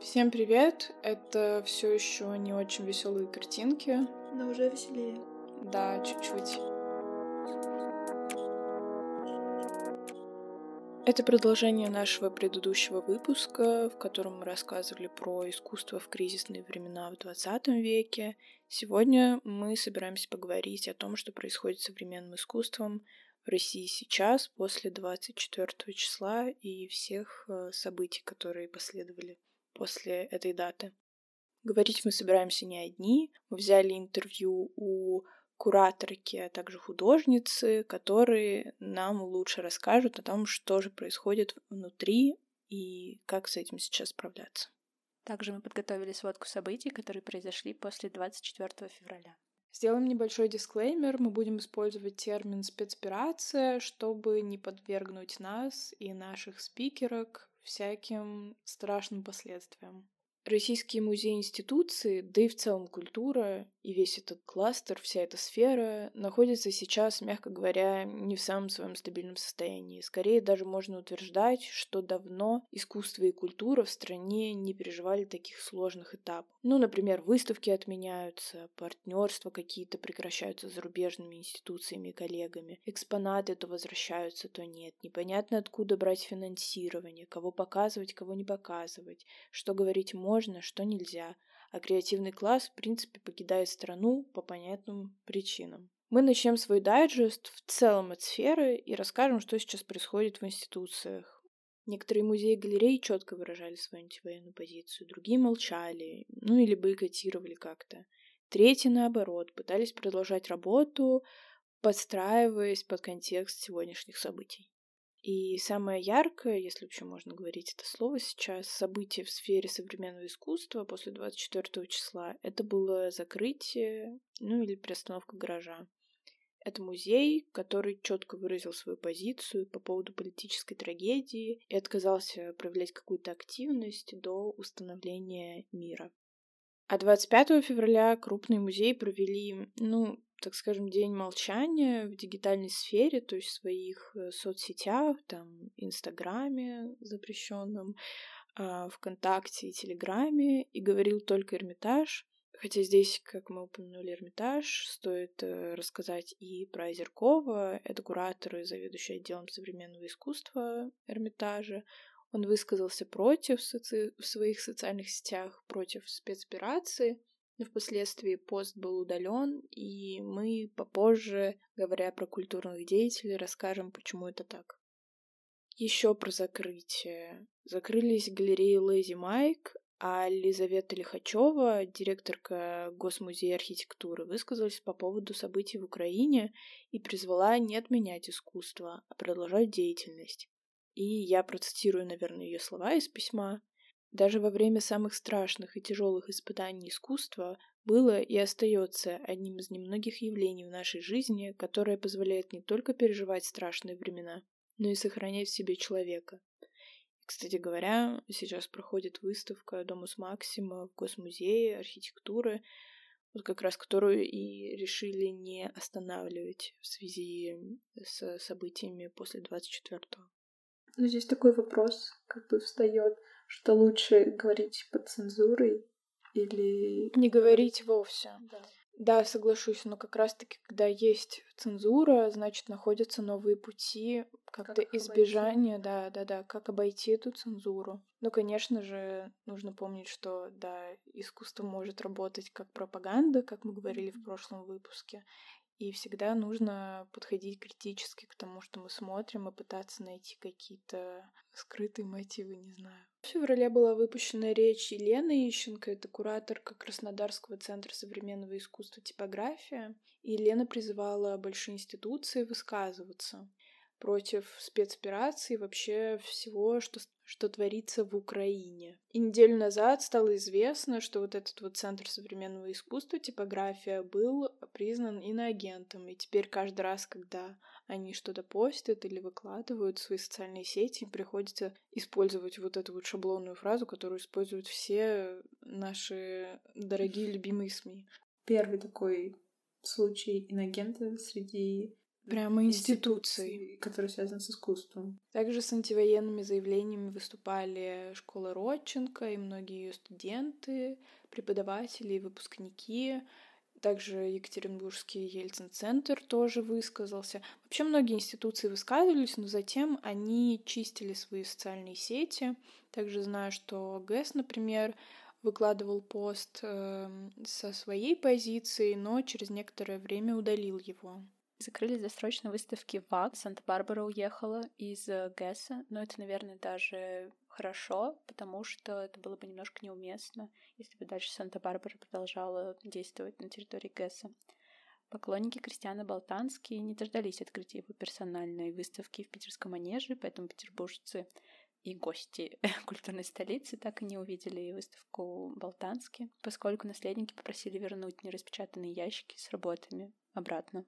Всем привет! Это все еще не очень веселые картинки. Но уже веселее. Да, чуть-чуть. Это продолжение нашего предыдущего выпуска, в котором мы рассказывали про искусство в кризисные времена в 20 веке. Сегодня мы собираемся поговорить о том, что происходит с современным искусством в России сейчас, после 24 числа и всех э, событий, которые последовали после этой даты. Говорить мы собираемся не одни. Мы взяли интервью у кураторки, а также художницы, которые нам лучше расскажут о том, что же происходит внутри и как с этим сейчас справляться. Также мы подготовили сводку событий, которые произошли после 24 февраля. Сделаем небольшой дисклеймер. Мы будем использовать термин спецоперация, чтобы не подвергнуть нас и наших спикерок всяким страшным последствиям. Российские музеи-институции, да и в целом культура и весь этот кластер, вся эта сфера находится сейчас, мягко говоря, не в самом своем стабильном состоянии. Скорее даже можно утверждать, что давно искусство и культура в стране не переживали таких сложных этапов. Ну, например, выставки отменяются, партнерства какие-то прекращаются с зарубежными институциями и коллегами, экспонаты то возвращаются, то нет, непонятно откуда брать финансирование, кого показывать, кого не показывать, что говорить можно, что нельзя — а креативный класс, в принципе, покидает страну по понятным причинам. Мы начнем свой дайджест в целом от сферы и расскажем, что сейчас происходит в институциях. Некоторые музеи и галереи четко выражали свою антивоенную позицию, другие молчали, ну или бойкотировали как-то. Третьи, наоборот, пытались продолжать работу, подстраиваясь под контекст сегодняшних событий. И самое яркое, если вообще можно говорить это слово сейчас, событие в сфере современного искусства после 24 числа, это было закрытие, ну или приостановка гаража. Это музей, который четко выразил свою позицию по поводу политической трагедии и отказался проявлять какую-то активность до установления мира. А 25 февраля крупный музей провели, ну, так скажем, день молчания в дигитальной сфере, то есть в своих э, соцсетях, там, Инстаграме запрещенном, а, ВКонтакте и Телеграме, и говорил только Эрмитаж. Хотя здесь, как мы упомянули, Эрмитаж, стоит э, рассказать и про Озеркова, это куратор и заведующий отделом современного искусства Эрмитажа. Он высказался против в своих социальных сетях, против спецоперации, впоследствии пост был удален, и мы попозже, говоря про культурных деятелей, расскажем, почему это так. Еще про закрытие. Закрылись галереи Лэзи Майк, а Елизавета Лихачева, директорка Госмузея архитектуры, высказалась по поводу событий в Украине и призвала не отменять искусство, а продолжать деятельность. И я процитирую, наверное, ее слова из письма. Даже во время самых страшных и тяжелых испытаний искусства было и остается одним из немногих явлений в нашей жизни, которое позволяет не только переживать страшные времена, но и сохранять в себе человека. Кстати говоря, сейчас проходит выставка Домус Максима в Госмузее архитектуры, вот как раз которую и решили не останавливать в связи с событиями после 24-го. Ну, здесь такой вопрос как бы встает — что лучше говорить под цензурой или... Не говорить вовсе. Да. Да, соглашусь, но как раз-таки, когда есть цензура, значит, находятся новые пути как-то как избежания, обойти? да, да, да, как обойти эту цензуру. Ну, конечно же, нужно помнить, что, да, искусство может работать как пропаганда, как мы говорили в прошлом выпуске, и всегда нужно подходить критически к тому, что мы смотрим, и пытаться найти какие-то скрытые мотивы, не знаю. В феврале была выпущена речь Елены Ищенко, это кураторка Краснодарского центра современного искусства «Типография». И Елена призывала большие институции высказываться против спецопераций, вообще всего, что, что творится в Украине. И неделю назад стало известно, что вот этот вот Центр современного искусства, типография, был признан иноагентом. И теперь каждый раз, когда они что-то постят или выкладывают в свои социальные сети, им приходится использовать вот эту вот шаблонную фразу, которую используют все наши дорогие любимые СМИ. Первый такой случай инагента среди Прямо институций. Которые связаны с искусством. Также с антивоенными заявлениями выступали школа Родченко и многие ее студенты, преподаватели и выпускники. Также Екатеринбургский Ельцин-центр тоже высказался. Вообще многие институции высказывались, но затем они чистили свои социальные сети. Также знаю, что ГЭС, например, выкладывал пост э, со своей позиции, но через некоторое время удалил его. Закрылись досрочно выставки ВАК. Санта-Барбара уехала из э, ГЭСа, но это, наверное, даже хорошо, потому что это было бы немножко неуместно, если бы дальше Санта-Барбара продолжала действовать на территории ГЭСа. Поклонники Кристиана Болтански не дождались открытия его персональной выставки в питерском манеже, поэтому петербуржцы и гости культурной столицы так и не увидели выставку Болтански, поскольку наследники попросили вернуть нераспечатанные ящики с работами обратно.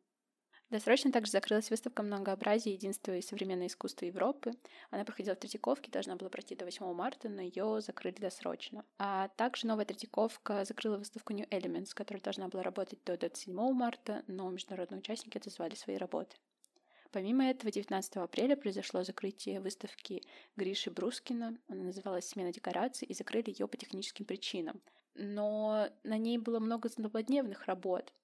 Досрочно также закрылась выставка «Многообразие. Единство и современное искусство Европы». Она проходила в Третьяковке, должна была пройти до 8 марта, но ее закрыли досрочно. А также новая Третьяковка закрыла выставку New Elements, которая должна была работать до 27 марта, но международные участники отозвали свои работы. Помимо этого, 19 апреля произошло закрытие выставки Гриши Брускина. Она называлась «Смена декораций» и закрыли ее по техническим причинам. Но на ней было много злободневных работ,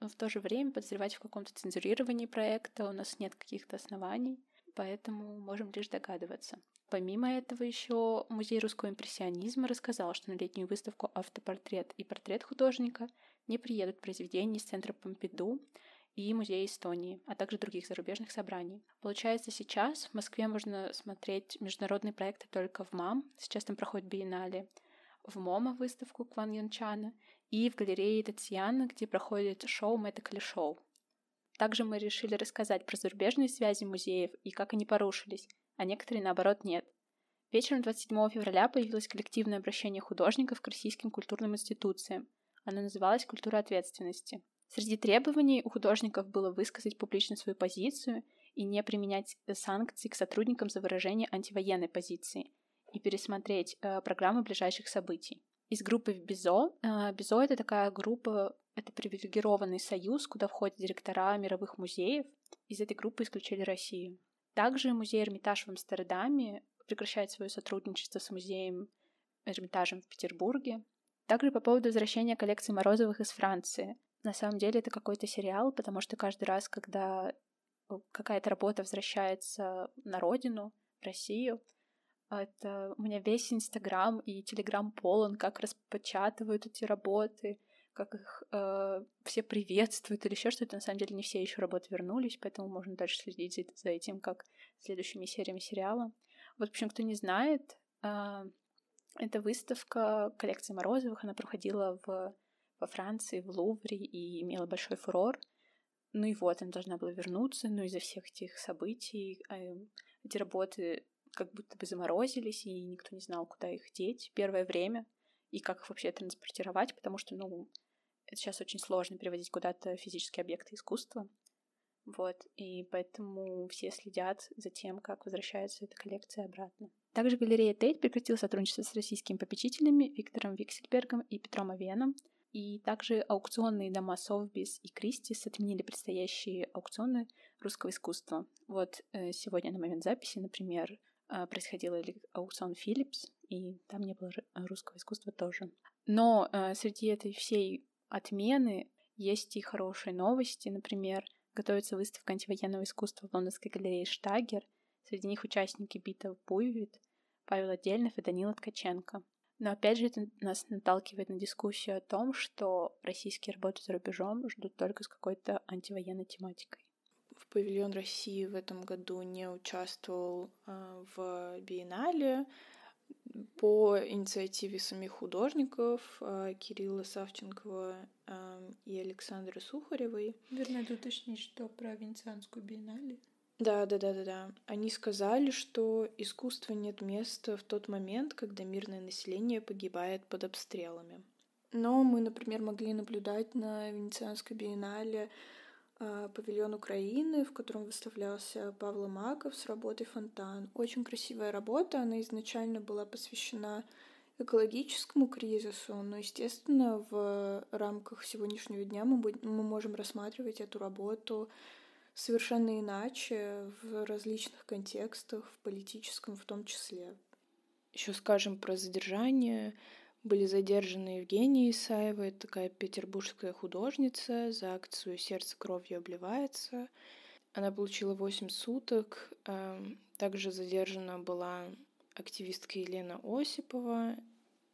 но в то же время подозревать в каком-то цензурировании проекта у нас нет каких-то оснований, поэтому можем лишь догадываться. Помимо этого еще Музей русского импрессионизма рассказал, что на летнюю выставку «Автопортрет» и «Портрет художника» не приедут произведения из центра Помпиду и Музея Эстонии, а также других зарубежных собраний. Получается, сейчас в Москве можно смотреть международные проекты только в МАМ, сейчас там проходит биеннале, в МОМА выставку Кван Янчана и в галерее Татьяна, где проходит шоу Мэттекли Шоу. Также мы решили рассказать про зарубежные связи музеев и как они порушились, а некоторые, наоборот, нет. Вечером 27 февраля появилось коллективное обращение художников к российским культурным институциям. Оно называлось «Культура ответственности». Среди требований у художников было высказать публично свою позицию и не применять санкции к сотрудникам за выражение антивоенной позиции и пересмотреть э, программы ближайших событий из группы в БИЗО. А, БИЗО — это такая группа, это привилегированный союз, куда входят директора мировых музеев. Из этой группы исключили Россию. Также музей Эрмитаж в Амстердаме прекращает свое сотрудничество с музеем Эрмитажем в Петербурге. Также по поводу возвращения коллекции Морозовых из Франции. На самом деле это какой-то сериал, потому что каждый раз, когда какая-то работа возвращается на родину, в Россию, это у меня весь Инстаграм и Телеграм полон, как распечатывают эти работы, как их э, все приветствуют или еще что-то. На самом деле не все еще работы вернулись, поэтому можно дальше следить за, за этим, как следующими сериями сериала. Вот, в общем, кто не знает, э, эта выставка коллекции Морозовых, она проходила в, во Франции, в Лувре и имела большой фурор. Ну и вот, она должна была вернуться, но из-за всех этих событий э, эти работы как будто бы заморозились, и никто не знал, куда их деть первое время, и как их вообще транспортировать, потому что, ну, это сейчас очень сложно переводить куда-то физические объекты искусства. Вот, и поэтому все следят за тем, как возвращается эта коллекция обратно. Также галерея Тейт прекратила сотрудничество с российскими попечителями Виктором Виксельбергом и Петром Авеном, и также аукционные дома Совбис и Кристис отменили предстоящие аукционы русского искусства. Вот э, сегодня на момент записи, например, происходил аукцион Philips, и там не было русского искусства тоже. Но э, среди этой всей отмены есть и хорошие новости. Например, готовится выставка антивоенного искусства в лондонской галерее Штагер. Среди них участники бита Буйвит, Павел Отдельнов и Данила Ткаченко. Но опять же это нас наталкивает на дискуссию о том, что российские работы за рубежом ждут только с какой-то антивоенной тематикой павильон России в этом году не участвовал а, в биеннале по инициативе самих художников а, Кирилла Савченкова а, и Александры Сухаревой. Верно, это уточнить, что про Венецианскую биеннале. Да, да, да, да, да. Они сказали, что искусству нет места в тот момент, когда мирное население погибает под обстрелами. Но мы, например, могли наблюдать на Венецианской биеннале павильон Украины, в котором выставлялся Павло Маков с работой «Фонтан». Очень красивая работа, она изначально была посвящена экологическому кризису, но, естественно, в рамках сегодняшнего дня мы, будем, мы можем рассматривать эту работу совершенно иначе в различных контекстах, в политическом в том числе. Еще скажем про задержание. Были задержаны Евгения Исаева, такая петербургская художница, за акцию «Сердце кровью обливается». Она получила 8 суток. Эм, также задержана была активистка Елена Осипова.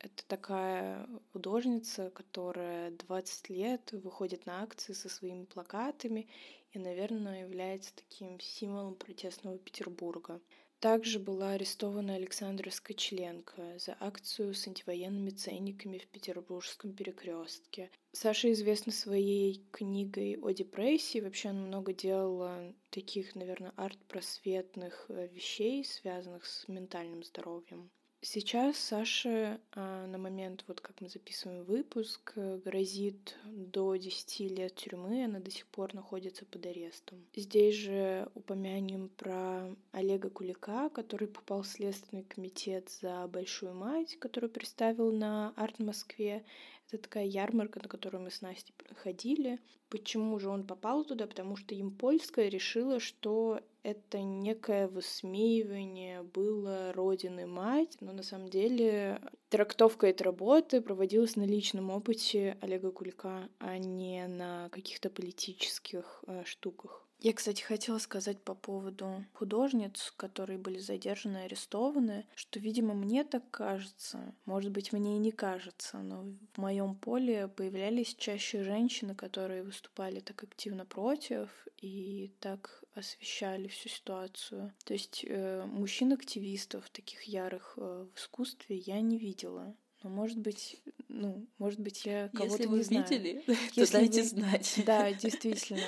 Это такая художница, которая 20 лет выходит на акции со своими плакатами и, наверное, является таким символом протестного Петербурга. Также была арестована Александра Скочеленко за акцию с антивоенными ценниками в Петербургском перекрестке. Саша известна своей книгой о депрессии. Вообще она много делала таких, наверное, арт-просветных э, вещей, связанных с ментальным здоровьем. Сейчас Саше а, на момент, вот как мы записываем выпуск, э, грозит до 10 лет тюрьмы, она до сих пор находится под арестом. Здесь же упомянем про Олега Кулика, который попал в Следственный комитет за «Большую мать», которую представил на Арт Москве. Это такая ярмарка, на которую мы с Настей ходили. Почему же он попал туда? Потому что Импольская решила, что это некое высмеивание было Родины Мать, но на самом деле трактовка этой работы проводилась на личном опыте Олега Кулика, а не на каких-то политических э, штуках. Я, кстати, хотела сказать по поводу художниц, которые были задержаны и арестованы, что, видимо, мне так кажется, может быть, мне и не кажется, но в моем поле появлялись чаще женщины, которые выступали так активно против и так освещали всю ситуацию. То есть э, мужчин-активистов, таких ярых э, в искусстве, я не видела. Но, может быть, ну, может быть, я кого-то не знаю. Если вы видели, то дайте знать. Да, действительно.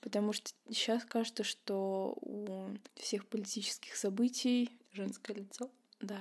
Потому что сейчас кажется, что у всех политических событий женское лицо. Да.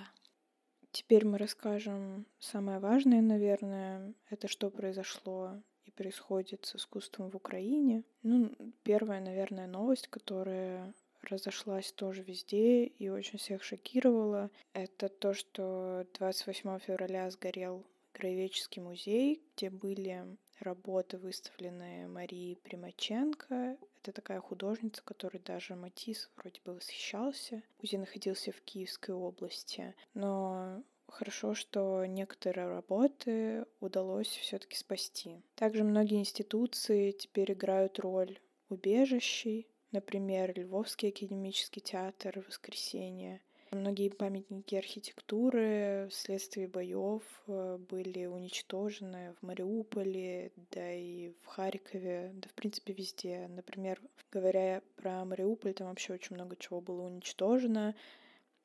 Теперь мы расскажем самое важное, наверное, это что произошло и происходит с искусством в Украине. Ну, первая, наверное, новость, которая разошлась тоже везде и очень всех шокировала, это то, что 28 февраля сгорел Краеведческий музей, где были работы, выставленные Марии Примаченко. Это такая художница, которой даже Матис вроде бы восхищался. Музей находился в Киевской области. Но хорошо, что некоторые работы удалось все-таки спасти. Также многие институции теперь играют роль убежищей. Например, Львовский академический театр «Воскресенье», Многие памятники архитектуры вследствие боев э, были уничтожены в Мариуполе, да и в Харькове, да в принципе везде. Например, говоря про Мариуполь, там вообще очень много чего было уничтожено.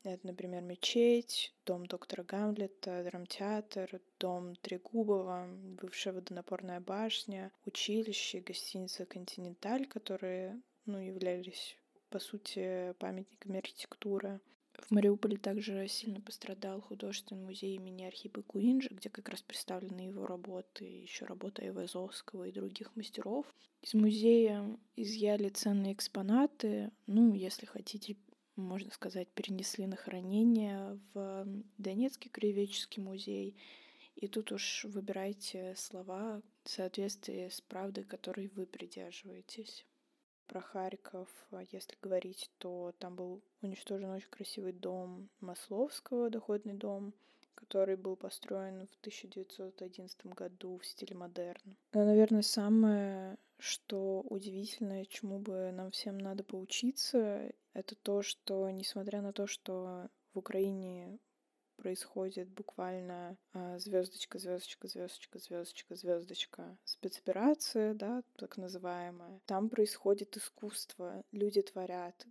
Это, например, мечеть, дом доктора Гамлета, драмтеатр, дом Трегубова, бывшая водонапорная башня, училище, гостиница «Континенталь», которые ну, являлись, по сути, памятниками архитектуры. В Мариуполе также сильно пострадал художественный музей имени Архипа Куинджи, где как раз представлены его работы, еще работа Айвазовского и других мастеров. Из музея изъяли ценные экспонаты, ну, если хотите, можно сказать, перенесли на хранение в Донецкий краеведческий музей. И тут уж выбирайте слова в соответствии с правдой, которой вы придерживаетесь про Харьков, а если говорить, то там был уничтожен очень красивый дом Масловского, доходный дом, который был построен в 1911 году в стиле модерн. Но, наверное, самое, что удивительное, чему бы нам всем надо поучиться, это то, что, несмотря на то, что в Украине происходит буквально а, звездочка, звездочка, звездочка, звездочка, звездочка, спецоперация, да, так называемая. Там происходит искусство, люди творят.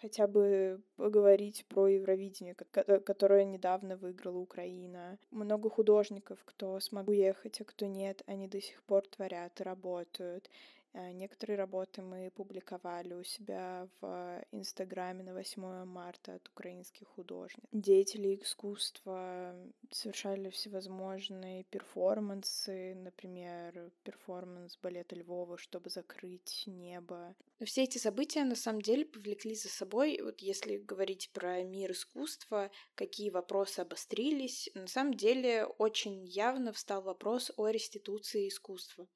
Хотя бы поговорить про Евровидение, которое недавно выиграла Украина. Много художников, кто смог уехать, а кто нет, они до сих пор творят и работают. Э, некоторые работы мы публиковали у себя в Инстаграме на 8 марта от украинских художников. Деятели искусства совершали всевозможные перформансы, например, перформанс балета Львова, чтобы закрыть небо. Все эти события на самом деле повлекли за собой, вот если говорить про мир искусства, какие вопросы обострились, на самом деле очень явно встал вопрос о реституции искусства.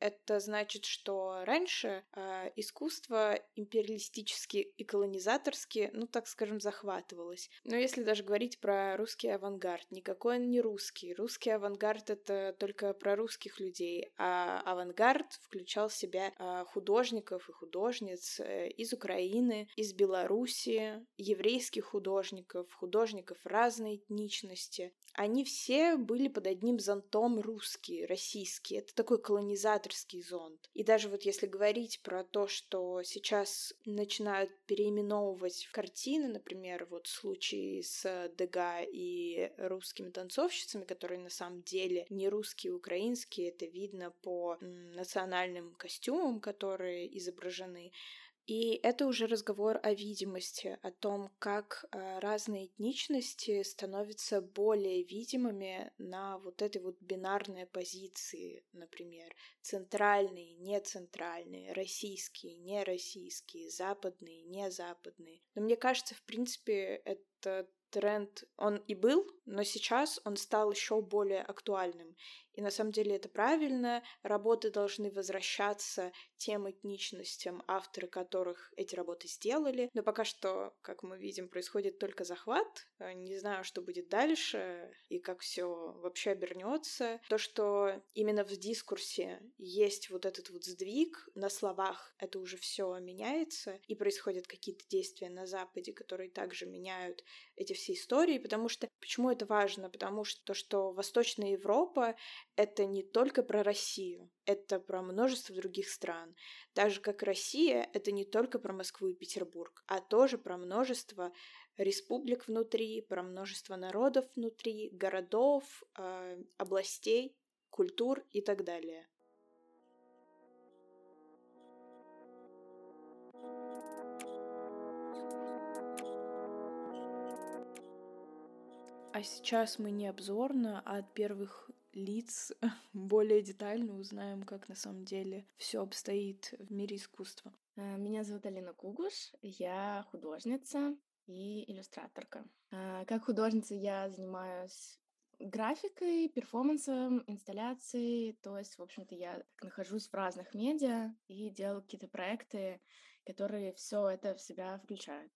Это значит, что раньше э, искусство империалистически и колонизаторски, ну так скажем, захватывалось. Но если даже говорить про русский авангард, никакой он не русский. Русский авангард — это только про русских людей, а авангард включал в себя э, художников и художниц э, из Украины, из Белоруссии, еврейских художников, художников разной этничности. Они все были под одним зонтом русские, российские. Это такой колонизаторский зонт. И даже вот если говорить про то, что сейчас начинают переименовывать картины, например, вот случай с Дега и русскими танцовщицами, которые на самом деле не русские, украинские, это видно по национальным костюмам, которые изображены, и это уже разговор о видимости, о том, как э, разные этничности становятся более видимыми на вот этой вот бинарной позиции, например, центральные, нецентральные, российские, нероссийские, западные, незападные. Но мне кажется, в принципе, это тренд, он и был, но сейчас он стал еще более актуальным. И на самом деле это правильно. Работы должны возвращаться тем этничностям, авторы которых эти работы сделали. Но пока что, как мы видим, происходит только захват. Э, не знаю, что будет дальше и как все вообще обернется. То, что именно в дискурсе есть вот этот вот сдвиг на словах, это уже все меняется, и происходят какие-то действия на Западе, которые также меняют эти все истории, потому что почему это важно? Потому что то, что Восточная Европа это не только про Россию, это про множество других стран. Так же, как Россия, это не только про Москву и Петербург, а тоже про множество республик внутри, про множество народов внутри, городов, э, областей, культур и так далее. А сейчас мы не обзорно, а от первых лиц более детально узнаем, как на самом деле все обстоит в мире искусства. Э, меня зовут Алина Кугуш, я художница и иллюстраторка. Э, как художница я занимаюсь графикой, перформансом, инсталляцией. То есть, в общем-то, я нахожусь в разных медиа и делаю какие-то проекты, которые все это в себя включают.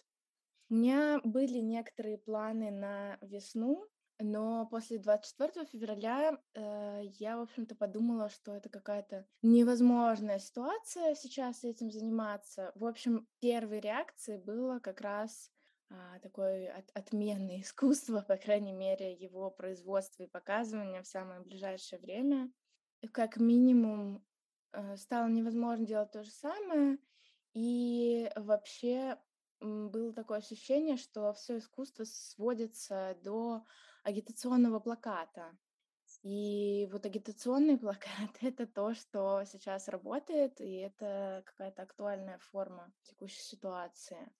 У меня были некоторые планы на весну, но после 24 февраля э, я, в общем-то, подумала, что это какая-то невозможная ситуация сейчас этим заниматься. В общем, первой реакцией было как раз а, такое от, отменное искусство, по крайней мере, его производство и показывание в самое ближайшее время. Как минимум, э, стало невозможно делать то же самое. И вообще было такое ощущение, что все искусство сводится до агитационного плаката. И вот агитационный плакат — это то, что сейчас работает, и это какая-то актуальная форма текущей ситуации.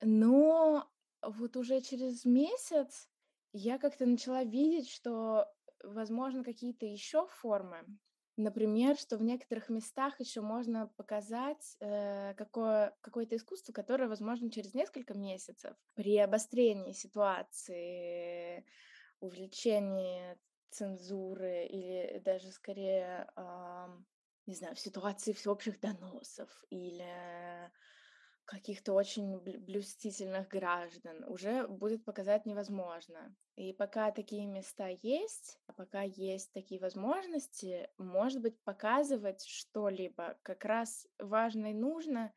Но вот уже через месяц я как-то начала видеть, что, возможно, какие-то еще формы Например, что в некоторых местах еще можно показать э, какое, какое-то искусство, которое, возможно, через несколько месяцев при обострении ситуации, увеличении цензуры или даже скорее, э, не знаю, в ситуации всеобщих доносов или каких-то очень блюстительных граждан уже будет показать невозможно. И пока такие места есть, а пока есть такие возможности, может быть, показывать что-либо как раз важно и нужно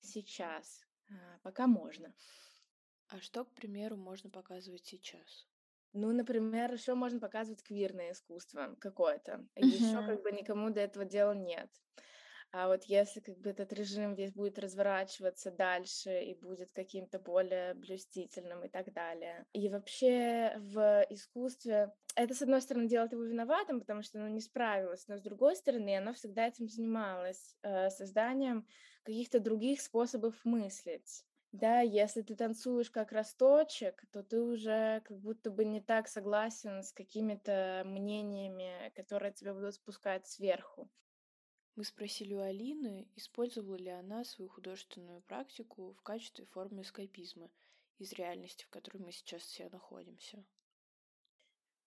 сейчас, а, пока можно. А что, к примеру, можно показывать сейчас? Ну, например, еще можно показывать квирное искусство какое-то. Еще как бы никому до этого дела нет. А вот если как бы этот режим весь будет разворачиваться дальше и будет каким-то более блюстительным и так далее. И вообще в искусстве это, с одной стороны, делает его виноватым, потому что оно не справилось, но с другой стороны, оно всегда этим занималось, э, созданием каких-то других способов мыслить. Да, если ты танцуешь как росточек, то ты уже как будто бы не так согласен с какими-то мнениями, которые тебе будут спускать сверху. Мы спросили у Алины, использовала ли она свою художественную практику в качестве формы эскапизма из реальности, в которой мы сейчас все находимся.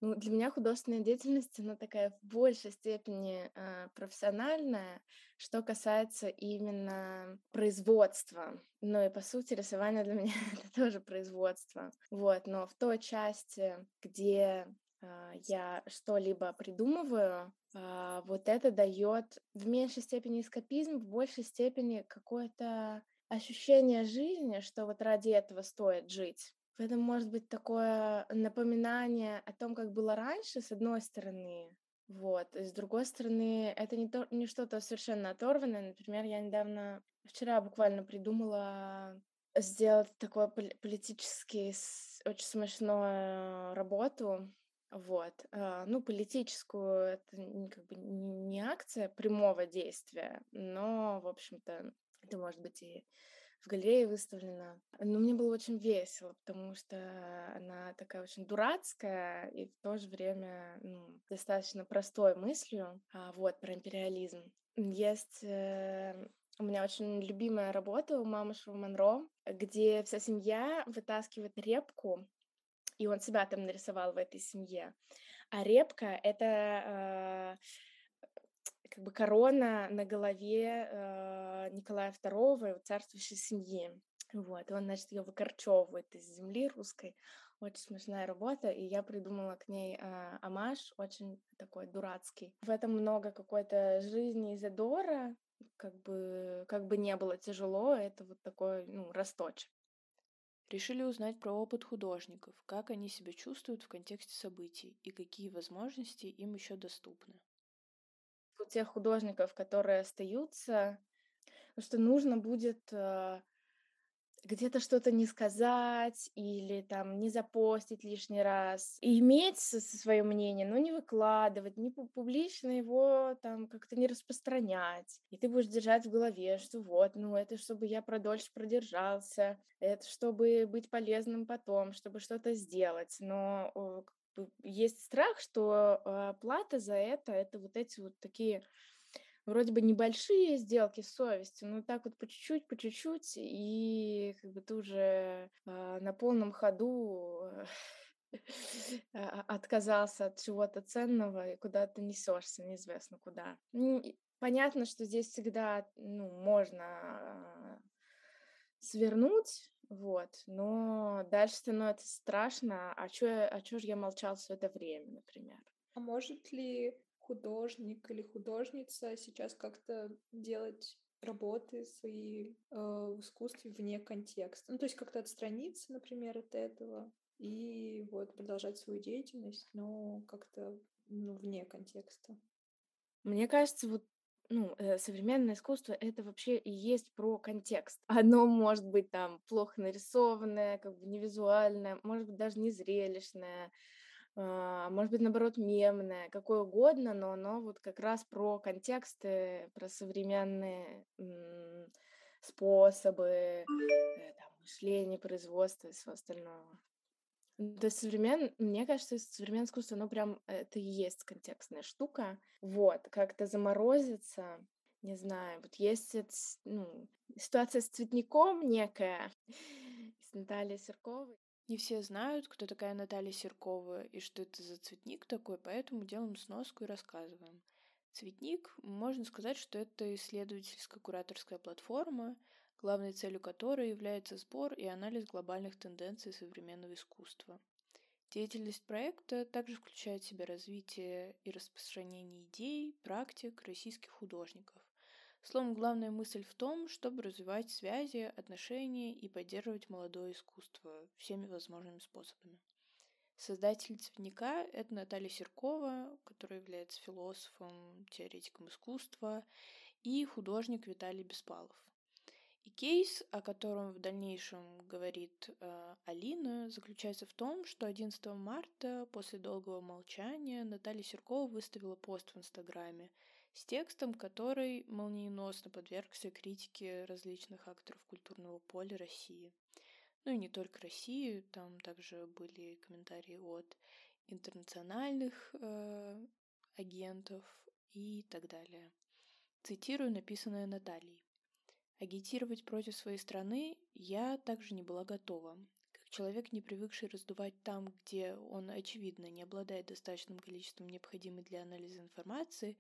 Ну, для меня художественная деятельность, она такая в большей степени э, профессиональная, что касается именно производства. Ну и, по сути, рисование для меня — это тоже производство. Вот, но в той части, где я что-либо придумываю, э, вот это дает в меньшей степени эскапизм, в большей степени какое-то ощущение жизни, что вот ради этого стоит жить. В этом может быть такое напоминание о том, как было раньше, с одной стороны, вот. И с другой стороны, это не, то, не что-то совершенно оторванное. Например, я недавно, вчера буквально придумала сделать такую политически очень смешную работу. Вот. А, ну, политическую, это как бы не акция прямого действия, но, в общем-то, это может быть и в галерее выставлена. Но мне было очень весело, потому что она такая очень дурацкая и в то же время ну, достаточно простой мыслью а, вот, про империализм. Есть э, у меня очень любимая работа у мамы Шоу Монро, где вся семья вытаскивает репку, и он себя там нарисовал в этой семье. А репка — это э, как бы корона на голове э, Николая II, царствующей семьи. Вот, и он, значит, ее выкорчевывает из земли русской. Очень смешная работа, и я придумала к ней э, амаш, очень такой дурацкий. В этом много какой-то жизни Изидора, как бы, как бы не было тяжело, это вот такой, ну, росточек. Решили узнать про опыт художников, как они себя чувствуют в контексте событий и какие возможности им еще доступны. У тех художников, которые остаются, что нужно будет э, где-то что-то не сказать или там не запостить лишний раз, и иметь свое мнение, но не выкладывать, не публично его там как-то не распространять. И ты будешь держать в голове, что вот, ну это чтобы я продольше продержался, это чтобы быть полезным потом, чтобы что-то сделать. Но есть страх, что э, плата за это это вот эти вот такие вроде бы небольшие сделки с совестью, но так вот по чуть-чуть, по чуть-чуть, и как бы ты уже э, на полном ходу э, отказался от чего-то ценного и куда-то несешься, неизвестно куда. Понятно, что здесь всегда ну, можно свернуть, вот, но дальше становится страшно, а чё, а чё же я молчал все это время, например. А может ли художник или художница сейчас как-то делать работы свои э, в искусстве вне контекста? Ну, то есть как-то отстраниться, например, от этого и вот продолжать свою деятельность, но как-то ну, вне контекста. Мне кажется, вот ну, э, современное искусство это вообще и есть про контекст. Оно может быть там плохо нарисованное, как бы невизуальное, может быть даже не зрелищное, может быть наоборот мемное, какое угодно, но оно вот как раз про контексты, про современные способы э, там, мышления, производства и всего остального. То есть современ... мне кажется, современное искусство, оно прям, это и есть контекстная штука. Вот, как-то заморозиться, не знаю, вот есть ну, ситуация с цветником некая, с Натальей Серковой. Не все знают, кто такая Наталья Серкова и что это за цветник такой, поэтому делаем сноску и рассказываем. Цветник, можно сказать, что это исследовательско-кураторская платформа, главной целью которой является сбор и анализ глобальных тенденций современного искусства. Деятельность проекта также включает в себя развитие и распространение идей, практик российских художников. Словом, главная мысль в том, чтобы развивать связи, отношения и поддерживать молодое искусство всеми возможными способами. Создатель цветника — это Наталья Серкова, которая является философом, теоретиком искусства, и художник Виталий Беспалов. И кейс, о котором в дальнейшем говорит э, Алина, заключается в том, что 11 марта после долгого молчания Наталья Серкова выставила пост в Инстаграме с текстом, который молниеносно подвергся критике различных акторов культурного поля России. Ну и не только России, там также были комментарии от интернациональных э, агентов и так далее. Цитирую написанное Натальей. Агитировать против своей страны я также не была готова. Как человек, не привыкший раздувать там, где он, очевидно, не обладает достаточным количеством необходимой для анализа информации,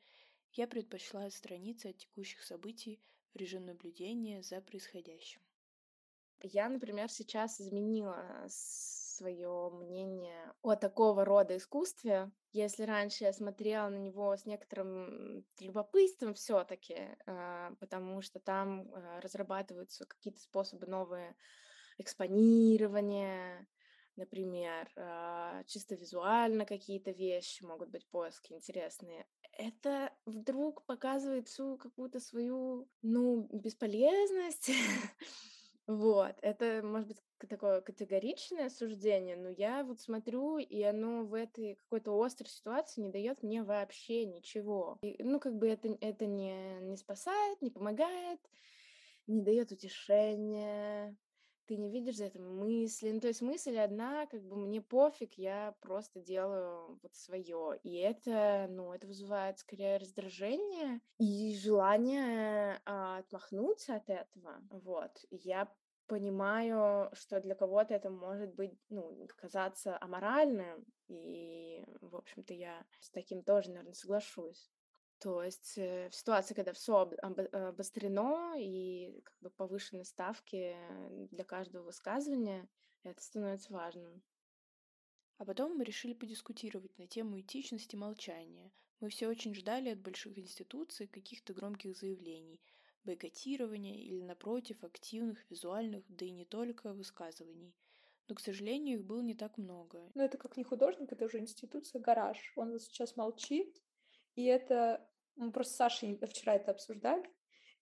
я предпочла отстраниться от текущих событий в режим наблюдения за происходящим. Я, например, сейчас изменила свое мнение о такого рода искусстве. Если раньше я смотрела на него с некоторым любопытством все-таки, а, потому что там а, разрабатываются какие-то способы новые экспонирования, например, а, чисто визуально какие-то вещи, могут быть поиски интересные. Это вдруг показывает всю какую-то свою, ну, бесполезность. Вот, это, может быть, такое категоричное суждение, но я вот смотрю, и оно в этой какой-то острой ситуации не дает мне вообще ничего. И, ну, как бы это, это не, не спасает, не помогает, не дает утешения, ты не видишь за этим мысли. Ну, то есть мысль одна, как бы мне пофиг, я просто делаю вот свое. И это, ну, это вызывает скорее раздражение и желание а, отмахнуться от этого. Вот. Я понимаю, что для кого-то это может быть, ну, казаться аморальным, и, в общем-то, я с таким тоже, наверное, соглашусь. То есть э, в ситуации, когда все обострено и как бы повышены ставки для каждого высказывания, это становится важным. А потом мы решили подискутировать на тему этичности молчания. Мы все очень ждали от больших институций каких-то громких заявлений, бойкотирования или, напротив, активных, визуальных, да и не только высказываний. Но, к сожалению, их было не так много. Ну, это как не художник, это уже институция, гараж. Он вот сейчас молчит, и это мы просто с Сашей вчера это обсуждали,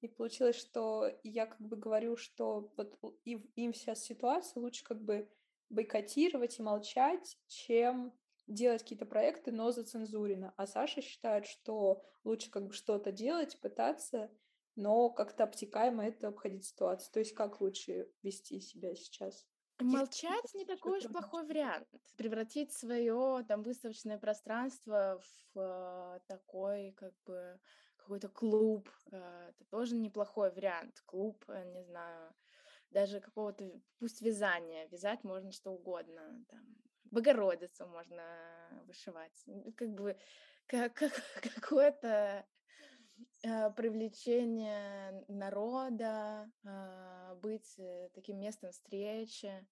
и получилось, что я как бы говорю, что вот им сейчас ситуация лучше как бы бойкотировать и молчать, чем делать какие-то проекты, но зацензурено. А Саша считает, что лучше как бы что-то делать, пытаться, но как-то обтекаемо это обходить ситуацию. То есть как лучше вести себя сейчас? Молчать не такой уж плохой вариант. Превратить свое там выставочное пространство в э, такой как бы какой-то клуб, э, это тоже неплохой вариант. Клуб, э, не знаю, даже какого-то, пусть вязания, вязать можно что угодно, там, Богородицу можно вышивать. Как бы как, как, какое-то привлечение народа, быть э, таким местом встречи.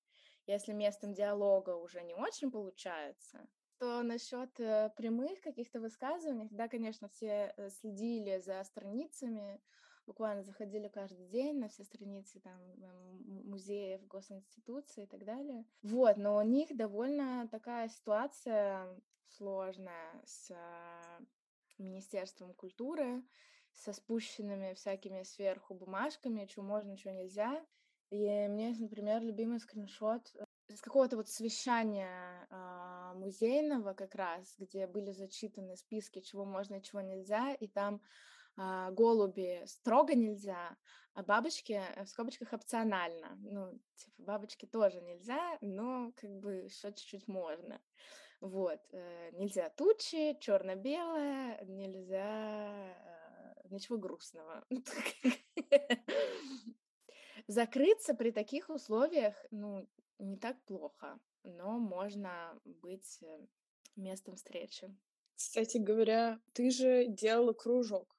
Если местом диалога уже не очень получается, то насчет прямых каких-то высказываний, да, конечно, все следили за страницами, буквально заходили каждый день на все страницы там музеев, госинституций и так далее. Вот, но у них довольно такая ситуация сложная с Министерством культуры, со спущенными всякими сверху бумажками, что можно, что нельзя. И мне, например, любимый скриншот из какого-то вот совещания э, музейного как раз, где были зачитаны списки, чего можно чего нельзя, и там э, голуби строго нельзя, а бабочки в скобочках опционально. Ну, типа бабочки тоже нельзя, но как бы еще чуть-чуть можно. Вот. Э, нельзя тучи, черно-белое, нельзя э, ничего грустного. Закрыться при таких условиях, ну, не так плохо, но можно быть э, местом встречи. Кстати говоря, ты же делала кружок.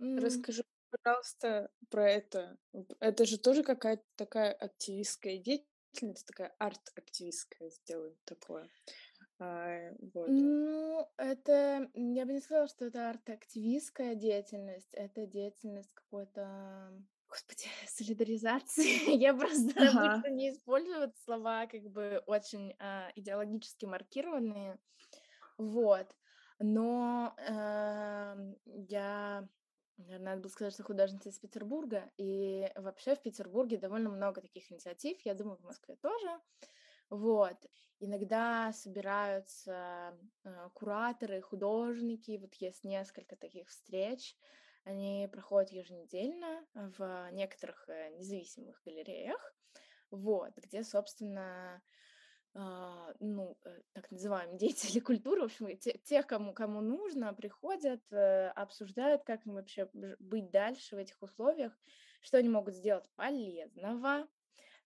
Mm. Расскажи, пожалуйста, про это. Это же тоже какая-то такая активистская деятельность, такая арт-активистская, сделаем такое. А, вот. Ну, это, я бы не сказала, что это арт-активистская деятельность, это деятельность какой-то, господи, солидаризации. я просто ага. обычно не использую слова как бы очень э, идеологически маркированные, вот. Но э, я надо было сказать, что художница из Петербурга, и вообще в Петербурге довольно много таких инициатив, я думаю, в Москве тоже. Вот. Иногда собираются э, кураторы, художники, вот есть несколько таких встреч, они проходят еженедельно в некоторых э, независимых галереях, вот, где, собственно, Uh, ну, э, так называемые деятели культуры, в общем, те, тех, кому, кому нужно, приходят, uh, обсуждают, как им вообще быть дальше в этих условиях, что они могут сделать полезного,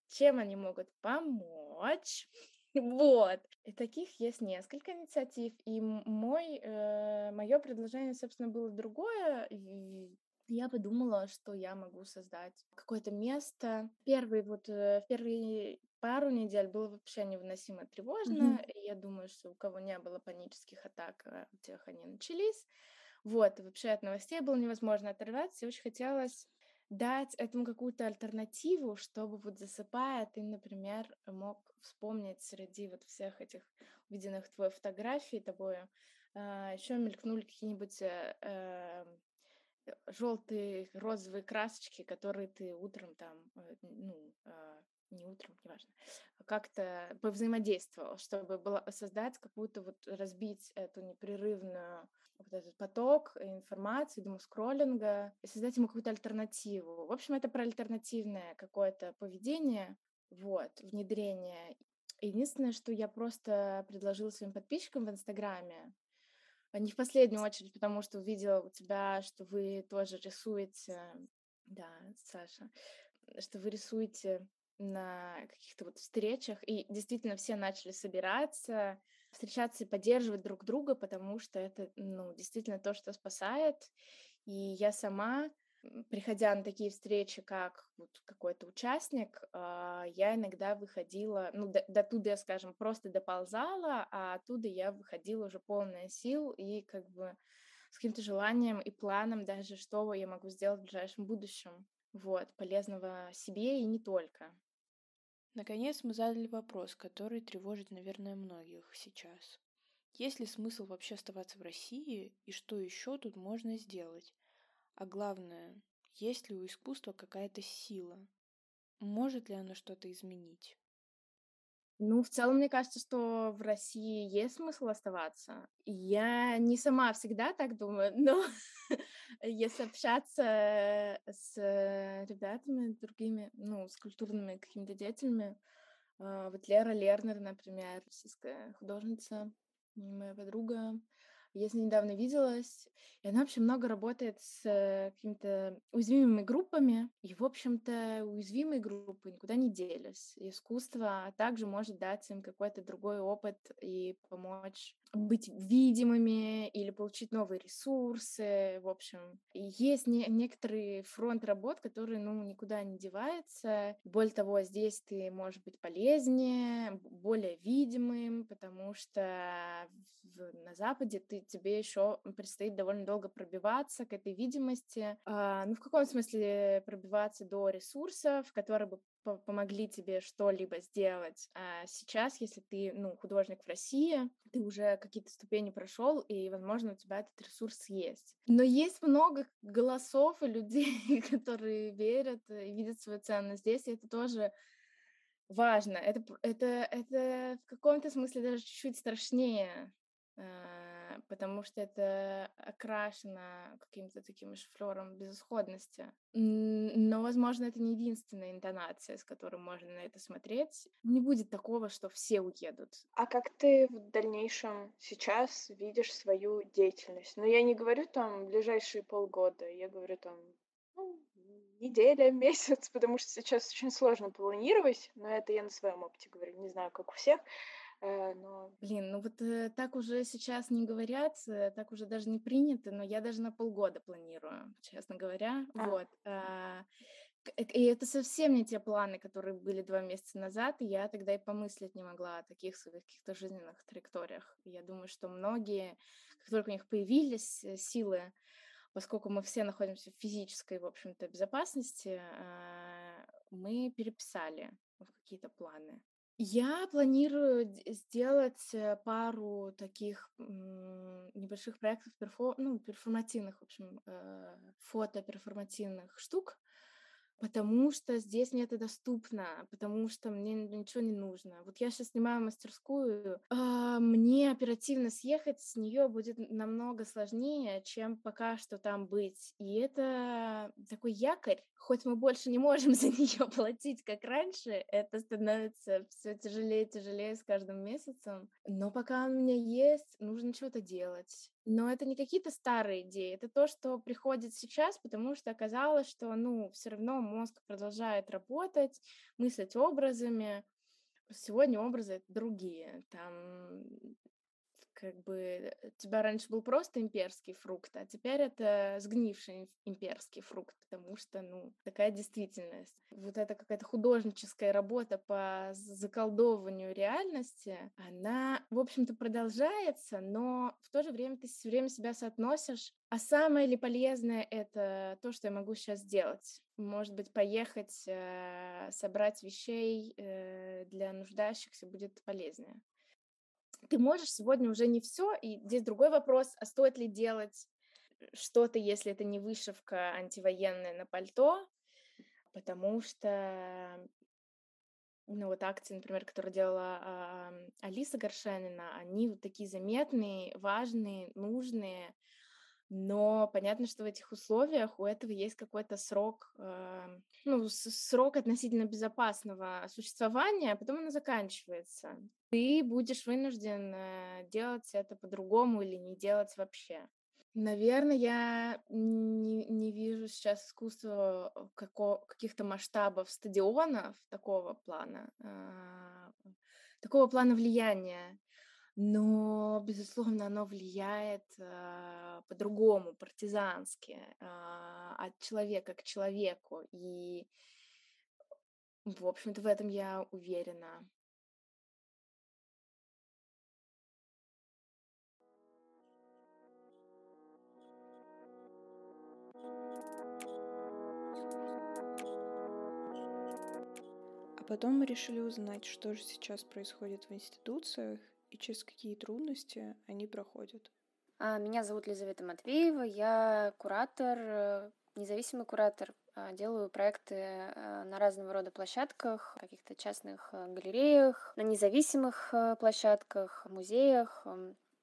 чем они могут помочь. Вот. И таких есть несколько инициатив. И мой, э, мое предложение, собственно, было другое. И я подумала, что я могу создать какое-то место. Первый вот, э, первые пару недель было вообще невыносимо тревожно. Mm-hmm. И я думаю, что у кого не было панических атак, э, у тех они начались. Вот, вообще от новостей было невозможно оторваться, и очень хотелось дать этому какую-то альтернативу, чтобы вот засыпая ты, например, мог вспомнить среди вот всех этих увиденных твоей фотографий тобой, э, а, еще мелькнули какие-нибудь э, э, желтые, розовые красочки, которые ты утром там, э, ну, э, не утром, неважно, а как-то повзаимодействовал, чтобы было, создать какую-то вот, разбить эту непрерывную вот этот поток информации, думаю, скроллинга, и создать ему какую-то альтернативу. В общем, это про альтернативное какое-то поведение, вот, внедрение. Единственное, что я просто предложила своим подписчикам в Инстаграме, не в последнюю очередь, потому что увидела у тебя, что вы тоже рисуете, да, Саша, что вы рисуете на каких-то вот встречах, и действительно все начали собираться, встречаться и поддерживать друг друга, потому что это, ну, действительно то, что спасает. И я сама, приходя на такие встречи, как вот какой-то участник, а, я иногда выходила, ну, до, до туда, скажем, просто доползала, а оттуда я выходила уже полная сил и как бы с каким-то желанием и планом даже, что я могу сделать в ближайшем будущем, вот, полезного себе и не только. Наконец мы задали вопрос, который тревожит, наверное, многих сейчас. Есть ли смысл вообще оставаться в России и что еще тут можно сделать? А главное, есть ли у искусства какая-то сила? Может ли оно что-то изменить? Ну, в целом, мне кажется, что в России есть смысл оставаться. Я не сама всегда так думаю, но если общаться с ребятами другими, ну, с культурными какими-то деятелями, а, вот Лера Лернер, например, российская художница, моя подруга, я с ней недавно виделась, и она вообще много работает с э, какими-то уязвимыми группами. И, в общем-то, уязвимые группы никуда не делись. Искусство также может дать им какой-то другой опыт и помочь быть видимыми или получить новые ресурсы, в общем. И есть не, некоторый фронт работ, который, ну, никуда не девается. Более того, здесь ты можешь быть полезнее, более видимым, потому что в, на Западе ты, тебе еще предстоит довольно долго пробиваться к этой видимости. А, ну, в каком смысле пробиваться до ресурсов, которые бы помогли тебе что-либо сделать. А сейчас, если ты, ну, художник в России, ты уже какие-то ступени прошел, и, возможно, у тебя этот ресурс есть. Но есть много голосов и людей, которые верят и видят свою ценность здесь, и это тоже важно. Это, это, это в каком-то смысле даже чуть-чуть страшнее, потому что это окрашено каким-то таким шифлером безысходности. Но, возможно, это не единственная интонация, с которой можно на это смотреть. Не будет такого, что все уедут. А как ты в дальнейшем сейчас видишь свою деятельность? Ну, я не говорю там ближайшие полгода, я говорю там ну, неделя, месяц, потому что сейчас очень сложно планировать, но это я на своем опыте говорю, не знаю, как у всех. Э, но... Блин, ну вот э, так уже сейчас не говорят, э, так уже даже не принято, но я даже на полгода планирую, честно говоря. А. Вот. А, и это совсем не те планы, которые были два месяца назад, и я тогда и помыслить не могла о таких своих каких-то жизненных траекториях. Я думаю, что многие, как только у них появились силы, поскольку мы все находимся в физической, в общем-то, безопасности, а, мы переписали в какие-то планы. Я планирую сделать э, пару таких небольших проектов, перфо ну, перформативных, в общем, э, фото-перформативных штук, Потому что здесь мне это доступно, потому что мне ничего не нужно. Вот я сейчас снимаю мастерскую, а, мне оперативно съехать с нее будет намного сложнее, чем пока что там быть. И это такой якорь. Хоть мы больше не можем за нее платить, как раньше, это становится все тяжелее и тяжелее с каждым месяцем. Но пока у меня есть, нужно что-то делать. Но это не какие-то старые идеи, это то, что приходит сейчас, потому что оказалось, что, ну, все равно мозг продолжает работать, мыслить образами. Сегодня образы другие. Там как бы э, у тебя раньше был просто имперский фрукт, а теперь это сгнивший имперский фрукт, потому что, ну, такая действительность. Вот эта какая-то художническая работа по заколдовыванию реальности, она, в общем-то, продолжается, но в то же время ты все время себя соотносишь, а самое ли полезное это то, что я могу сейчас сделать? Может быть, поехать, э, собрать вещей э, для нуждающихся будет полезнее ты можешь сегодня уже не все, и здесь другой вопрос, а стоит ли делать что-то, если это не вышивка антивоенная на пальто, потому что ну вот акции, например, которые делала а, Алиса Горшенина, они вот такие заметные, важные, нужные, но понятно, что в этих условиях у этого есть какой-то срок, э, ну, срок относительно безопасного существования, а потом оно заканчивается. Ты будешь вынужден э, делать это по-другому или не делать вообще. Наверное, я не, не вижу сейчас искусства како, каких-то масштабов стадионов такого плана, э, такого плана влияния но, безусловно, оно влияет э, по-другому, партизански, э, от человека к человеку. И, в общем-то, в этом я уверена. А потом мы решили узнать, что же сейчас происходит в институциях и через какие трудности они проходят. А, меня зовут Лизавета Матвеева, я куратор, э, независимый куратор, а, делаю проекты э, на разного рода площадках, каких-то частных э, галереях, на независимых площадках, музеях.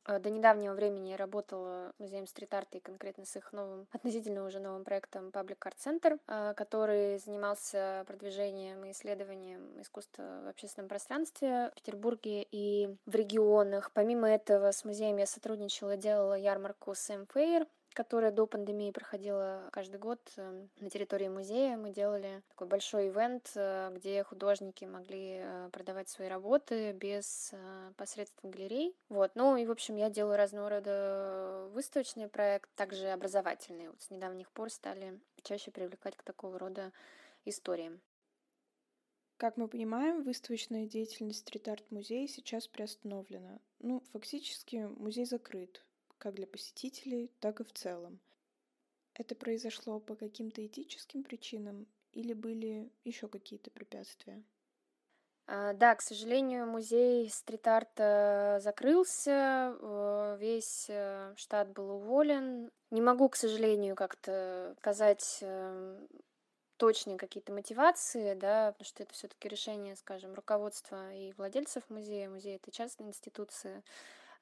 Э, до недавнего времени я работала музеем стрит-арта и конкретно с их новым, относительно уже новым проектом Public Art Center, который занимался продвижением и исследованием искусства в общественном пространстве в Петербурге и в регионах. Помимо этого с музеем я сотрудничала, делала ярмарку Sam Fair, которая до пандемии проходила каждый год эм, на территории музея. Мы делали такой большой ивент, э, где художники могли э, продавать свои работы без э, посредств галерей. Вот. Ну и, в общем, я делаю разного рода выставочный проект, также образовательные. Вот с недавних пор стали чаще привлекать к такого рода историям. Как мы понимаем, выставочная деятельность стрит-арт-музея сейчас приостановлена. Ну, фактически музей закрыт как для посетителей, так и в целом. Это произошло по каким-то этическим причинам или были еще какие-то препятствия? А, да, к сожалению, музей стрит-арта закрылся, э, весь э, штат был уволен. Не могу, к сожалению, как-то сказать э, точные какие-то мотивации, да, потому что это все-таки решение, скажем, руководства и владельцев музея. Музей это частная институция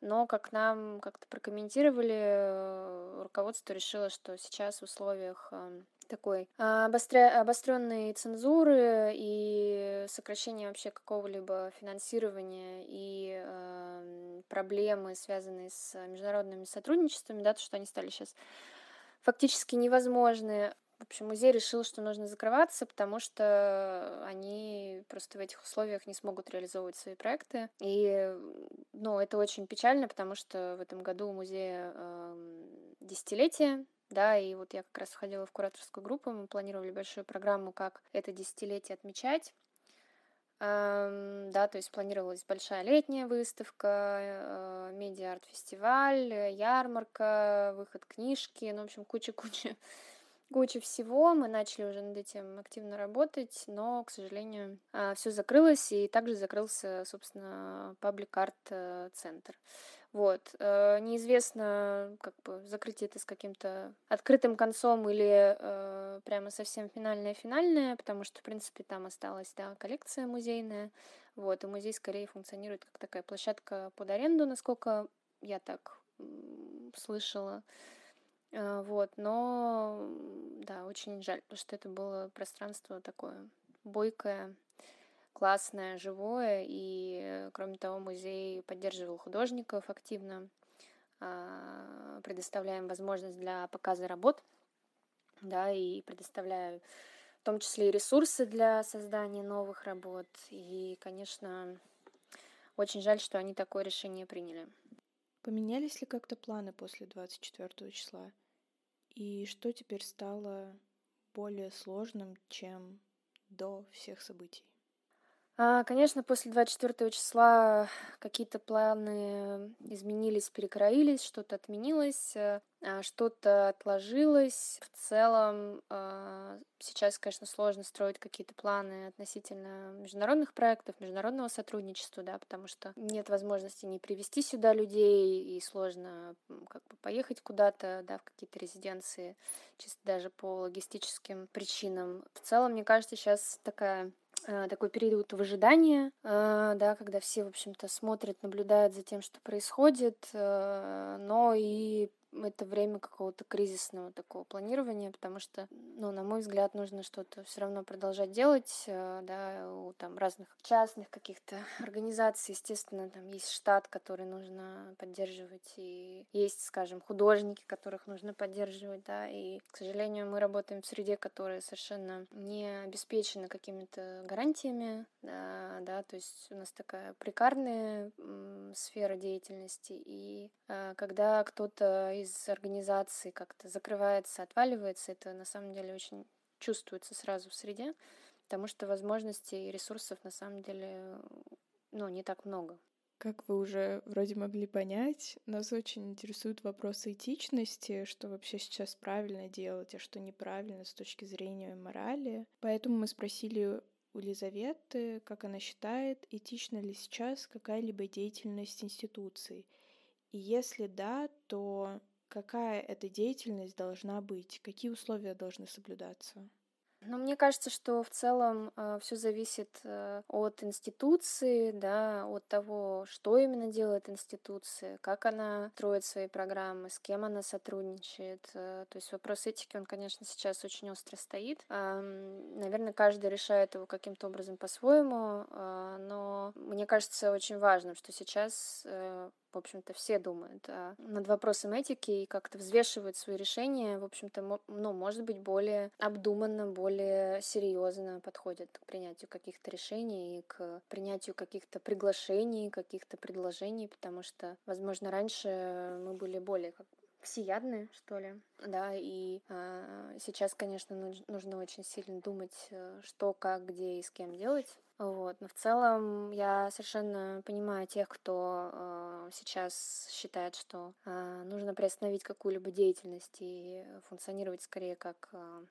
но, как нам как-то прокомментировали, э, руководство решило, что сейчас в условиях эм, такой а, обостря... обостренной цензуры и сокращения вообще какого-либо финансирования и э, проблемы, связанные с международными сотрудничествами, да, то, что они стали сейчас фактически невозможны. В общем, музей решил, что нужно закрываться, потому что они просто в этих условиях не смогут реализовывать свои проекты. И, ну, это очень печально, потому что в этом году у музея э, десятилетие, да, и вот я как раз входила в кураторскую группу, мы планировали большую программу, как это десятилетие отмечать. Эм, да, то есть планировалась большая летняя выставка, э, медиа-арт-фестиваль, ярмарка, выход книжки, ну, в общем, куча-куча куча всего. Мы начали уже над этим активно работать, но, к сожалению, а, все закрылось, и также закрылся, собственно, паблик арт центр. Вот. Э, неизвестно, как бы, закрытие это с каким-то открытым концом или э, прямо совсем финальное-финальное, потому что, в принципе, там осталась, да, коллекция музейная. Вот, и музей скорее функционирует как такая площадка под аренду, насколько я так слышала. А, вот, но да, очень жаль, потому что это было пространство такое бойкое, классное, живое, и, кроме того, музей поддерживал художников активно, а, предоставляем возможность для показа работ, да, и предоставляю в том числе и ресурсы для создания новых работ. И, конечно, очень жаль, что они такое решение приняли. Поменялись ли как-то планы после 24 числа? И что теперь стало более сложным, чем до всех событий? А, конечно, после 24 числа какие-то планы изменились, перекроились, что-то отменилось, э, а, что-то отложилось. В целом, а, сейчас, конечно, сложно строить какие-то планы относительно международных проектов, международного сотрудничества, да, потому что нет возможности не привести сюда людей, и сложно как бы поехать куда-то, да, в какие-то резиденции, чисто даже по логистическим причинам. В целом, мне кажется, сейчас такая такой период выжидания, э, да, когда все, в общем-то, смотрят, наблюдают за тем, что происходит, э, но и это время какого-то кризисного такого планирования, потому что, ну, на мой взгляд, нужно что-то все равно продолжать делать, э, да, у там разных частных каких-то организаций, естественно, там есть штат, который нужно поддерживать, и есть, скажем, художники, которых нужно поддерживать, да, и, к сожалению, мы работаем в среде, которая совершенно не обеспечена какими-то гарантиями, да, да, то есть у нас такая прикарная сфера деятельности, и э, когда кто-то из организации как-то закрывается, отваливается, это на самом деле очень чувствуется сразу в среде, потому что возможностей и ресурсов на самом деле ну, не так много. Как вы уже вроде могли понять, нас очень интересуют вопросы этичности, что вообще сейчас правильно делать, а что неправильно с точки зрения морали. Поэтому мы спросили у Лизаветы, как она считает, этична ли сейчас какая-либо деятельность институций. И если да, то какая эта деятельность должна быть, какие условия должны соблюдаться? Но мне кажется, что в целом э, а, все зависит э, от институции, да, от того, что именно делает институция, как она строит свои программы, с кем она сотрудничает. Э, то есть вопрос этики, он, конечно, сейчас очень остро стоит. Э, наверное, каждый решает его каким-то образом по-своему, мне кажется очень важным, что сейчас э, в общем-то, все думают а, над вопросом этики и как-то взвешивают свои решения, в общем-то, ну, может быть, более обдуманно, более серьезно подходят к принятию каких-то решений и к принятию каких-то приглашений, каких-то предложений, потому что, возможно, раньше мы были более как всеядны, что ли, да, и э, сейчас, конечно, нужно очень сильно думать, э, что, как, где и с кем делать, вот. Но в целом я совершенно понимаю тех, кто э, сейчас считает, что э, нужно приостановить какую-либо деятельность и функционировать скорее как э,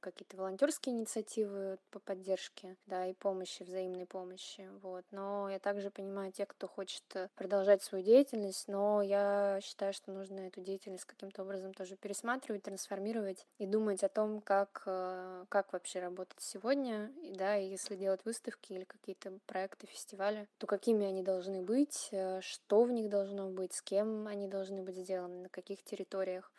какие-то волонтерские инициативы по поддержке, да, и помощи, взаимной помощи, вот. Но я также понимаю тех, кто хочет э, продолжать свою деятельность, но я считаю, что нужно эту деятельность каким-то образом тоже пересматривать, трансформировать и думать о том, как, э, как вообще работать сегодня, и, да, и если делать выставки или какие-то проекты, фестивали, то какими они должны быть, э, что в них должно быть, с кем они должны быть сделаны, на каких территориях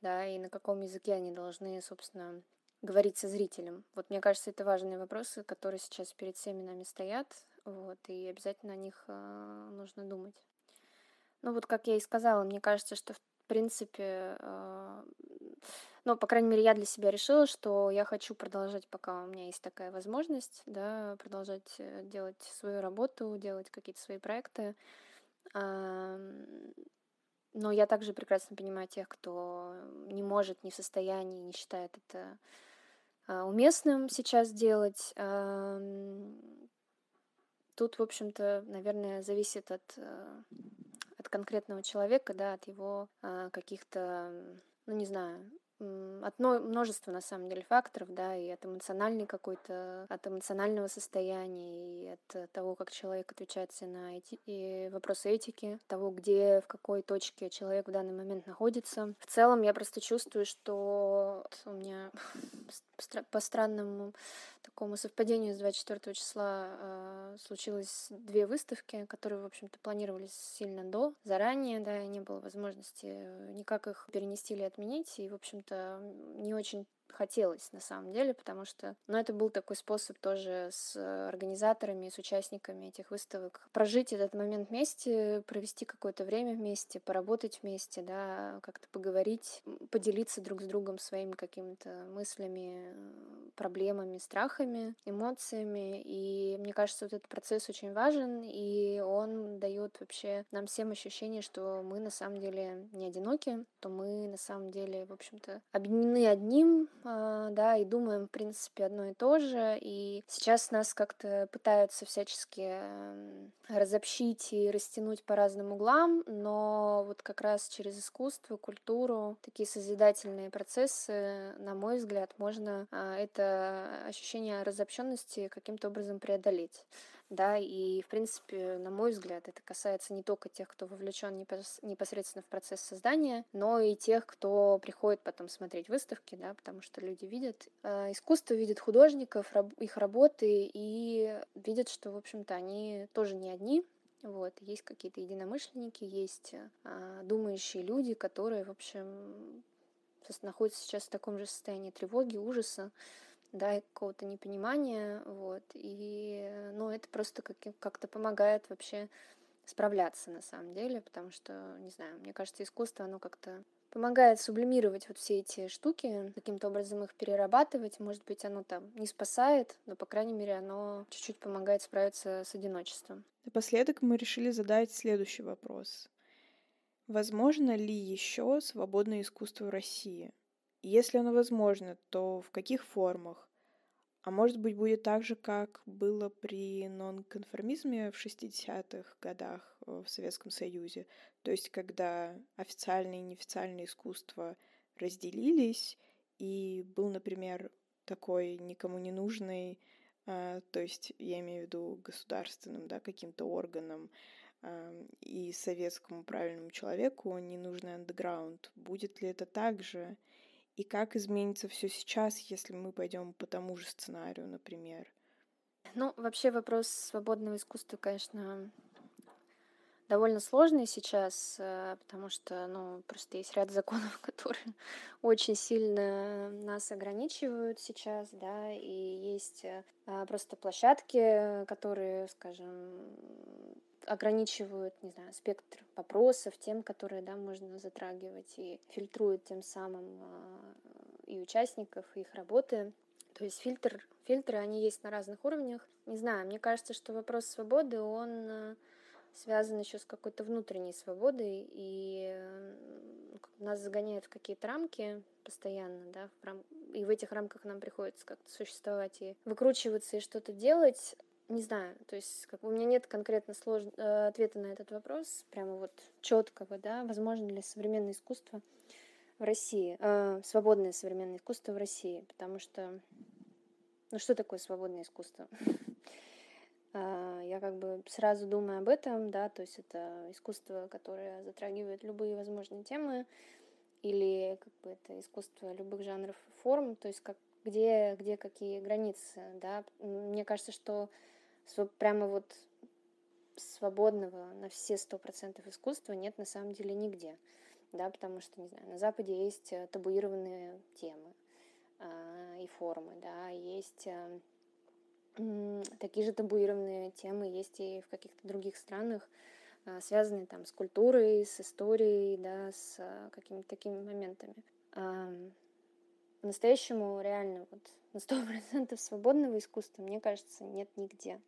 да, и на каком языке они должны, собственно, говорить со зрителем. Вот мне кажется, это важные вопросы, которые сейчас перед всеми нами стоят, вот, и обязательно о них э, нужно думать. Ну вот, как я и сказала, мне кажется, что в принципе, э, ну, по крайней мере, я для себя решила, что я хочу продолжать, пока у меня есть такая возможность, да, продолжать э, делать свою работу, делать какие-то свои проекты. Но я также прекрасно понимаю тех, кто не может, не в состоянии, не считает это а, уместным сейчас делать. Тут, в общем-то, наверное, зависит от, э, от конкретного человека, да, от его а, каких-то, ну, не знаю, от множества, на самом деле, факторов, да, и от эмоциональной какой-то, от эмоционального состояния, и от того, как человек отвечает на эти, и вопросы этики, того, где, в какой точке человек в данный момент находится. В целом, я просто чувствую, что у меня по странному такому совпадению с 24 числа э, случилось две выставки, которые, в общем-то, планировались сильно до, заранее, да, не было возможности никак их перенести или отменить, и, в общем-то, не очень хотелось на самом деле, потому что, ну, это был такой способ тоже с организаторами, с участниками этих выставок прожить этот момент вместе, провести какое-то время вместе, поработать вместе, да, как-то поговорить, поделиться друг с другом своими какими-то мыслями, проблемами, страхами, эмоциями. И мне кажется, вот этот процесс очень важен, и он дает вообще нам всем ощущение, что мы на самом деле не одиноки, то мы на самом деле, в общем-то, объединены одним, да, и думаем, в принципе, одно и то же. И сейчас нас как-то пытаются всячески разобщить и растянуть по разным углам, но вот как раз через искусство, культуру, такие созидательные процессы, на мой взгляд, можно а, это ощущение разобщенности каким-то образом преодолеть да, и, в принципе, на мой взгляд, это касается не только тех, кто вовлечен непосредственно в процесс создания, но и тех, кто приходит потом смотреть выставки, да, потому что люди видят э, искусство, видят художников, раб, их работы и видят, что, в общем-то, они тоже не одни, вот, есть какие-то единомышленники, есть э, думающие люди, которые, в общем, находятся сейчас в таком же состоянии тревоги, ужаса, да, и какого-то непонимания, вот, и, ну, это просто как- как-то помогает вообще справляться на самом деле, потому что, не знаю, мне кажется, искусство, оно как-то помогает сублимировать вот все эти штуки, каким-то образом их перерабатывать. Может быть, оно там не спасает, но, по крайней мере, оно чуть-чуть помогает справиться с одиночеством. Напоследок мы решили задать следующий вопрос. Возможно ли еще свободное искусство в России? Если оно возможно, то в каких формах? А может быть, будет так же, как было при нонконформизме в 60-х годах э, в Советском Союзе. То есть, когда официальное и неофициальное искусство разделились, и был, например, такой никому не нужный, а, то есть я имею в виду государственным, да, каким-то органом, а, и советскому правильному человеку ненужный андеграунд. Будет ли это так же? И как изменится все сейчас, если мы пойдем по тому же сценарию, например? Ну, вообще вопрос свободного искусства, конечно, довольно сложный сейчас, э, потому что, ну, просто есть ряд законов, которые очень сильно нас ограничивают сейчас, да, и есть э, просто площадки, которые, скажем, ограничивают, не знаю, спектр вопросов, тем, которые, да, можно затрагивать, и фильтруют тем самым а, и участников, и их работы. То есть фильтр, фильтры, они есть на разных уровнях. Не знаю, мне кажется, что вопрос свободы, он а, связан еще с какой-то внутренней свободой, и нас загоняют в какие-то рамки постоянно, да, в рам... и в этих рамках нам приходится как-то существовать и выкручиваться и что-то делать. Не знаю, то есть как у меня нет конкретно слож... Э, ответа на этот вопрос, прямо вот четкого, да, возможно ли современное искусство в России, э, свободное современное искусство в России, потому что, ну что такое свободное искусство? Э, я как бы сразу думаю об этом, да, то есть это искусство, которое затрагивает любые возможные темы, или как бы это искусство любых жанров и форм, то есть как где, где какие границы, да. Мне кажется, что прямо вот свободного на все сто процентов искусства нет на самом деле нигде, да, потому что, не знаю, на Западе есть э, табуированные темы э, и формы, да, есть э, такие же табуированные темы есть и в каких-то других странах, э, связанные там с культурой, с историей, да, с э, какими-то такими моментами. По-настоящему реально вот на сто процентов свободного искусства, мне кажется, нет нигде.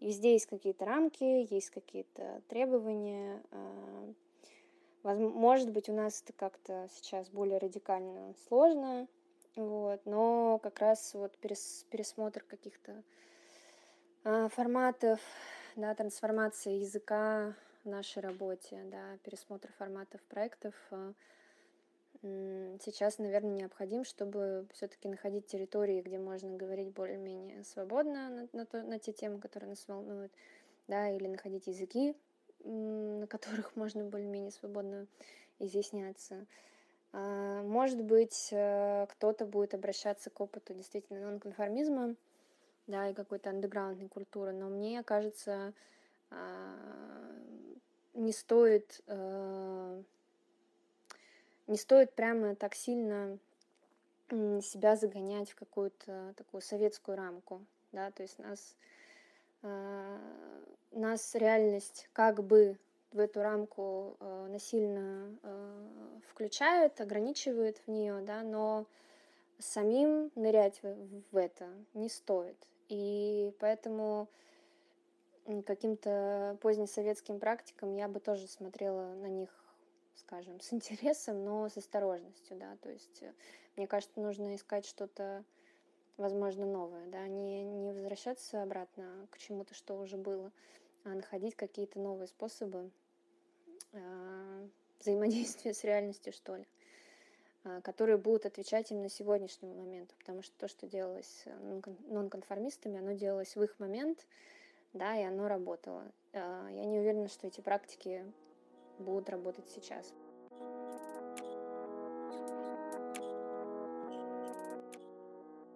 Везде есть какие-то рамки, есть какие-то требования. А, может быть, у нас это как-то сейчас более радикально сложно, вот, но как раз вот перес, пересмотр каких-то а, форматов, да, трансформация языка в нашей работе, да, пересмотр форматов проектов а, — сейчас, наверное, необходим, чтобы все-таки находить территории, где можно говорить более-менее свободно на, на, то, на те темы, которые нас волнуют, да, или находить языки, на которых можно более-менее свободно изъясняться. А, может быть, э, кто-то будет обращаться к опыту действительно нонконформизма, да, и какой-то андеграундной культуры, но мне кажется, а, не стоит э, не стоит прямо так сильно себя загонять в какую-то такую советскую рамку, да, то есть нас, э, нас реальность как бы в эту рамку э, насильно э, включает, ограничивает в нее, да, но самим нырять в, в это не стоит. И поэтому каким-то позднесоветским практикам я бы тоже смотрела на них, скажем, с интересом, но с осторожностью, да, то есть э, мне кажется, нужно искать что-то, возможно, новое, да, не, не возвращаться обратно к чему-то, что уже было, а находить какие-то новые способы э, взаимодействия с реальностью, что ли, э, которые будут отвечать именно сегодняшнему моменту, потому что то, что делалось нонконформистами, оно делалось в их момент, да, и оно работало. Э, я не уверена, что эти практики будут работать сейчас.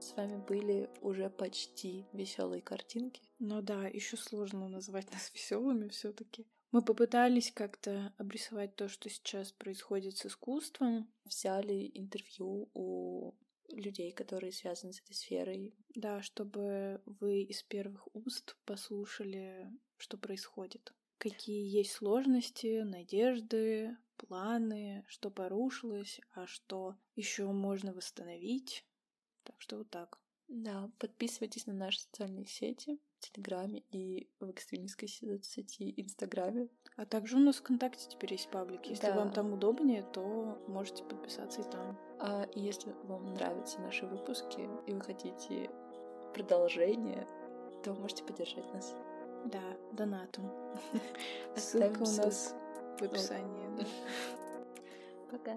С вами были уже почти веселые картинки. Ну да, еще сложно назвать нас веселыми все-таки. Мы попытались как-то обрисовать то, что сейчас происходит с искусством. Взяли интервью у людей, которые связаны с этой сферой. Да, чтобы вы из первых уст послушали, что происходит. Какие есть сложности, надежды, планы, что порушилось, а что еще можно восстановить. Так что вот так. Да, подписывайтесь на наши социальные сети в Телеграме и в экстремистской сети Инстаграме. А также у нас ВКонтакте теперь есть паблик. Если да. вам там удобнее, то можете подписаться и там. А если вам нравятся наши выпуски и вы хотите продолжение, то можете поддержать нас. Да, донатом. Ссылка у нас в описании. Пока.